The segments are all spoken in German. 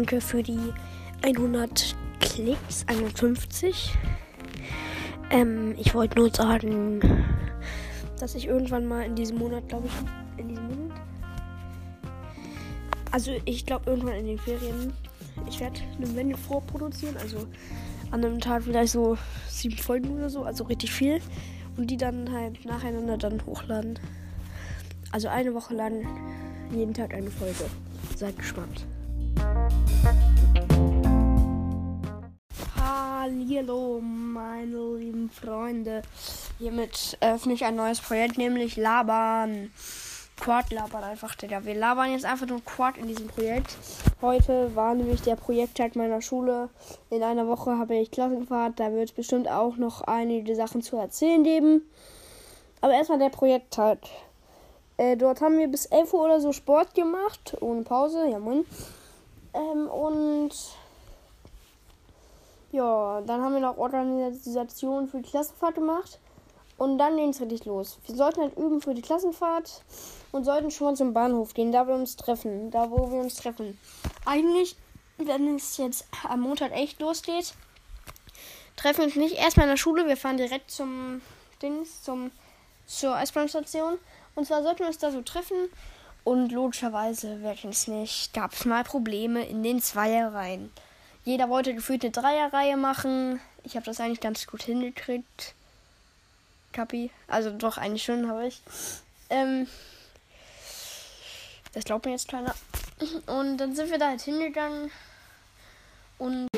danke für die 100 Klicks, 51. Ähm, ich wollte nur sagen, dass ich irgendwann mal in diesem Monat, glaube ich, in diesem Monat. Also ich glaube irgendwann in den Ferien. Ich werde eine Wende vorproduzieren, also an einem Tag vielleicht so sieben Folgen oder so, also richtig viel. Und die dann halt nacheinander dann hochladen. Also eine Woche lang jeden Tag eine Folge. Seid gespannt. Hallo, meine lieben Freunde. Hiermit öffne ich ein neues Projekt, nämlich Labern. Quad labern einfach, Digga. Wir labern jetzt einfach nur Quad in diesem Projekt. Heute war nämlich der Projekttag meiner Schule. In einer Woche habe ich Klassenfahrt. Da wird es bestimmt auch noch einige Sachen zu erzählen geben. Aber erstmal der Projekttag. Äh, dort haben wir bis 11 Uhr oder so Sport gemacht. Ohne Pause. Ja, moin. Ähm, und ja, dann haben wir noch Organisation für die Klassenfahrt gemacht. Und dann ging es richtig los. Wir sollten halt üben für die Klassenfahrt und sollten schon mal zum Bahnhof gehen, da wir uns treffen. Da, wo wir uns treffen. Eigentlich, wenn es jetzt am Montag echt losgeht, treffen wir uns nicht erstmal in der Schule. Wir fahren direkt zum Dings, zum, zur S-Bahn-Station. Und zwar sollten wir uns da so treffen. Und logischerweise, wer kennt es nicht, gab es mal Probleme in den Zweierreihen. Jeder wollte gefühlt eine Dreierreihe machen. Ich habe das eigentlich ganz gut hingekriegt. Kapi. Also doch, eigentlich schon habe ich. Ähm, das glaubt mir jetzt keiner. Und dann sind wir da halt hingegangen. Und.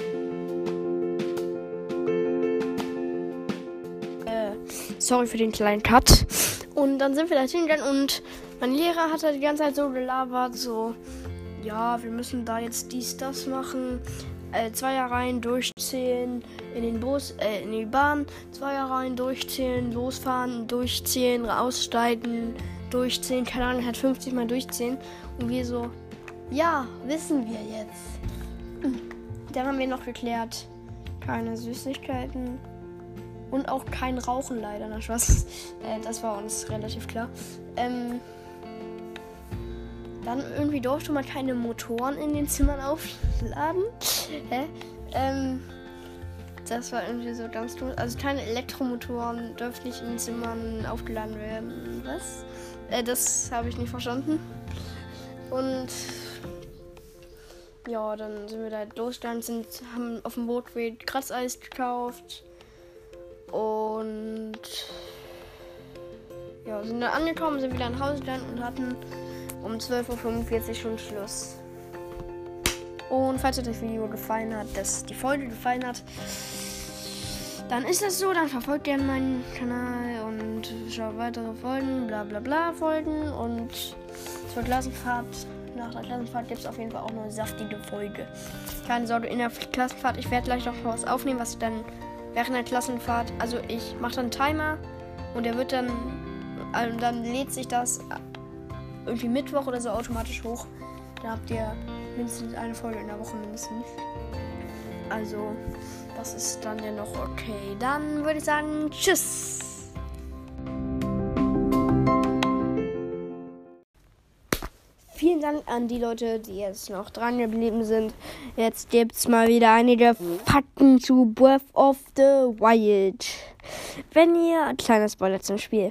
Äh, sorry für den kleinen Cut. Und dann sind wir da hingegangen und mein Lehrer hat halt die ganze Zeit so gelabert, so, ja, wir müssen da jetzt dies, das machen äh, Zweierreihen durchzählen in den Bus, äh, in die Bahn, Zweierreihen durchzählen, losfahren, durchzählen, aussteigen, durchzählen, keine Ahnung, hat 50 mal durchzählen. Und wir so, ja, wissen wir jetzt. Dann haben wir noch geklärt, keine Süßigkeiten und auch kein Rauchen leider. Na, Spaß. Äh, das war uns relativ klar. Ähm, dann irgendwie durfte man keine Motoren in den Zimmern aufladen. Hä? Ähm, das war irgendwie so ganz dumm. Also keine Elektromotoren dürften nicht in den Zimmern aufgeladen werden. Was? Äh, das habe ich nicht verstanden. Und ja, dann sind wir da losgegangen, sind, haben auf dem Bootweg Kratzeis gekauft. Und ja, sind dann angekommen, sind wieder nach Hause gegangen und hatten um 12.45 Uhr schon Schluss. Und falls euch das Video gefallen hat, dass die Folge gefallen hat, dann ist das so. Dann verfolgt gerne meinen Kanal und schaut weitere Folgen, bla bla bla Folgen. Und zur Klassenfahrt, nach der Klassenfahrt gibt es auf jeden Fall auch eine saftige Folge. Keine Sorge, in der Klassenfahrt, ich werde gleich noch was aufnehmen, was ich dann während der Klassenfahrt, also ich mache dann einen Timer und der wird dann, also dann lädt sich das irgendwie Mittwoch oder so automatisch hoch. Da habt ihr mindestens eine Folge in der Woche mindestens. Also, das ist dann ja noch okay. Dann würde ich sagen, tschüss. Dank an die Leute, die jetzt noch dran geblieben sind. Jetzt gibt es mal wieder einige Fakten zu Breath of the Wild. Wenn ihr, kleiner Spoiler zum Spiel,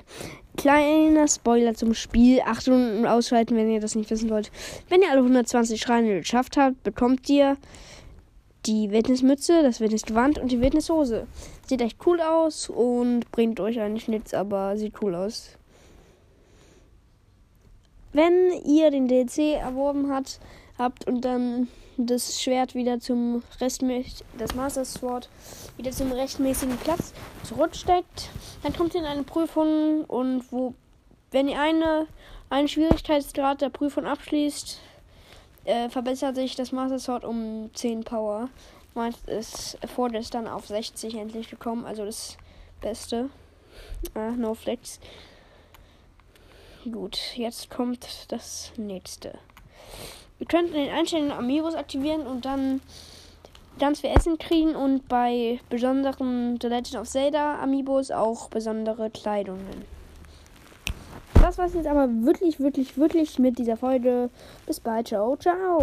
kleiner Spoiler zum Spiel, Achtung ausschalten, wenn ihr das nicht wissen wollt. Wenn ihr alle 120 Schreine geschafft habt, bekommt ihr die Wildnismütze, das Wildnisgewand und die Wildnishose. Sieht echt cool aus und bringt euch eigentlich nichts, aber sieht cool aus. Wenn ihr den DLC erworben habt, habt und dann das Schwert wieder zum rechtmäßigen, das Master Sword wieder zum rechtmäßigen Platz zurücksteckt, dann kommt ihr in eine Prüfung und wo, wenn ihr eine, einen Schwierigkeitsgrad der Prüfung abschließt, äh, verbessert sich das Master Sword um 10 Power. Meist ist vorgestern auf 60 endlich gekommen, also das Beste. Äh, no Flex. Gut, jetzt kommt das nächste. Ihr könnt in den Einstellungen Amiibos aktivieren und dann ganz viel Essen kriegen und bei besonderen The Legend of Zelda Amiibos auch besondere Kleidungen. Das war's jetzt aber wirklich, wirklich, wirklich mit dieser Folge. Bis bald. Ciao, ciao.